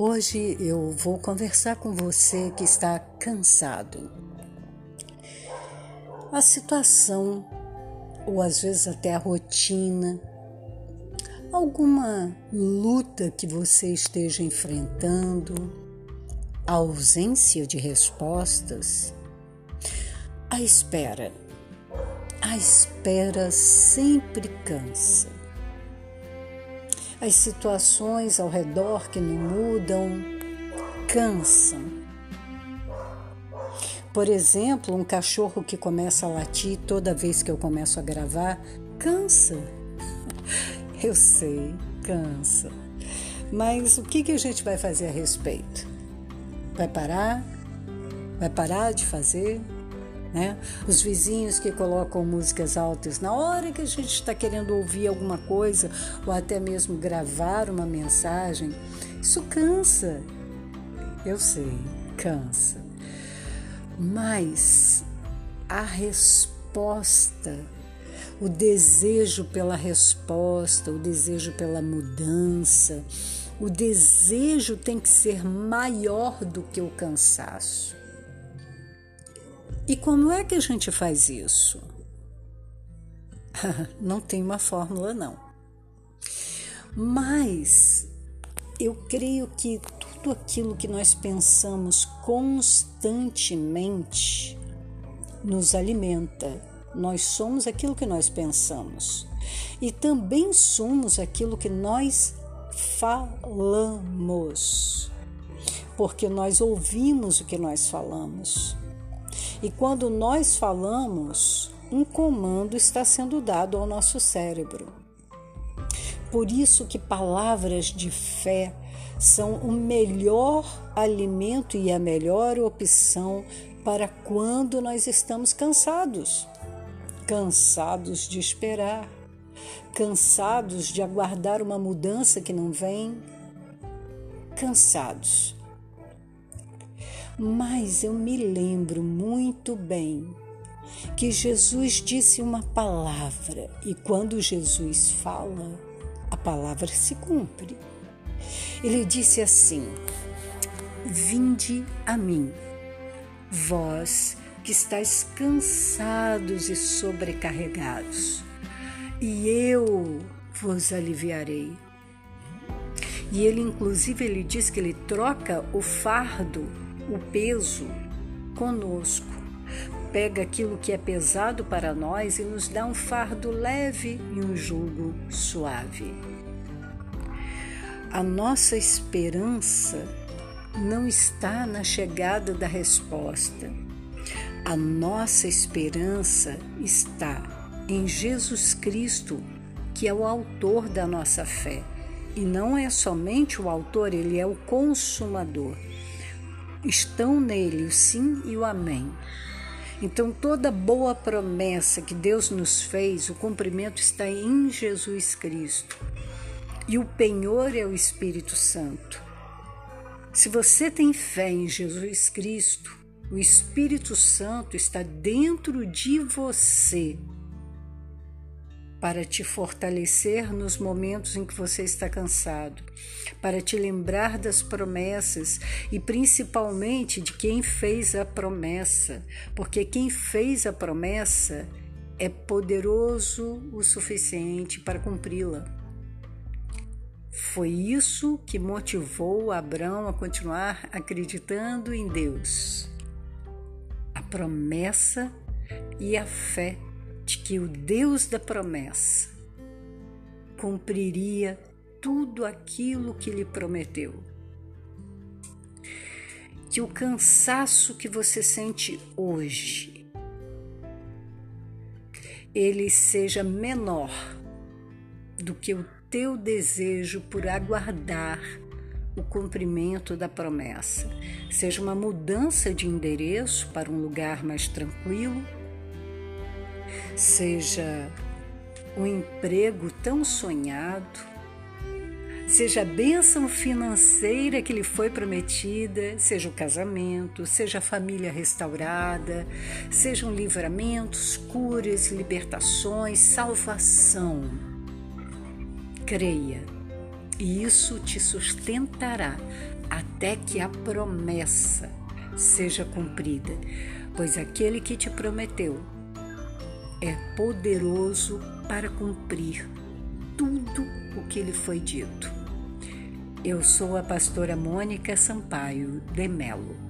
Hoje eu vou conversar com você que está cansado. A situação, ou às vezes até a rotina, alguma luta que você esteja enfrentando, a ausência de respostas, a espera. A espera sempre cansa as situações ao redor que não mudam cansam. Por exemplo, um cachorro que começa a latir toda vez que eu começo a gravar cansa. Eu sei, cansa. Mas o que, que a gente vai fazer a respeito? Vai parar? Vai parar de fazer? Né? Os vizinhos que colocam músicas altas na hora que a gente está querendo ouvir alguma coisa ou até mesmo gravar uma mensagem, isso cansa. Eu sei, cansa. Mas a resposta, o desejo pela resposta, o desejo pela mudança, o desejo tem que ser maior do que o cansaço. E como é que a gente faz isso? não tem uma fórmula, não. Mas eu creio que tudo aquilo que nós pensamos constantemente nos alimenta. Nós somos aquilo que nós pensamos e também somos aquilo que nós falamos, porque nós ouvimos o que nós falamos. E quando nós falamos, um comando está sendo dado ao nosso cérebro. Por isso que palavras de fé são o melhor alimento e a melhor opção para quando nós estamos cansados. Cansados de esperar, cansados de aguardar uma mudança que não vem, cansados mas eu me lembro muito bem que Jesus disse uma palavra e quando Jesus fala, a palavra se cumpre. Ele disse assim: Vinde a mim, vós que estáis cansados e sobrecarregados, e eu vos aliviarei. E ele, inclusive, ele diz que ele troca o fardo o peso conosco. Pega aquilo que é pesado para nós e nos dá um fardo leve e um jugo suave. A nossa esperança não está na chegada da resposta. A nossa esperança está em Jesus Cristo, que é o autor da nossa fé. E não é somente o autor, ele é o consumador estão nele o sim e o amém. Então, toda boa promessa que Deus nos fez, o cumprimento está em Jesus Cristo. E o penhor é o Espírito Santo. Se você tem fé em Jesus Cristo, o Espírito Santo está dentro de você para te fortalecer nos momentos em que você está cansado, para te lembrar das promessas e principalmente de quem fez a promessa, porque quem fez a promessa é poderoso o suficiente para cumpri-la. Foi isso que motivou Abraão a continuar acreditando em Deus. A promessa e a fé de que o Deus da promessa cumpriria tudo aquilo que lhe prometeu. Que o cansaço que você sente hoje ele seja menor do que o teu desejo por aguardar o cumprimento da promessa. Seja uma mudança de endereço para um lugar mais tranquilo seja o emprego tão sonhado, seja a bênção financeira que lhe foi prometida, seja o casamento, seja a família restaurada, sejam livramentos, curas, libertações, salvação. Creia, e isso te sustentará até que a promessa seja cumprida, pois aquele que te prometeu é poderoso para cumprir tudo o que lhe foi dito. Eu sou a pastora Mônica Sampaio de Melo.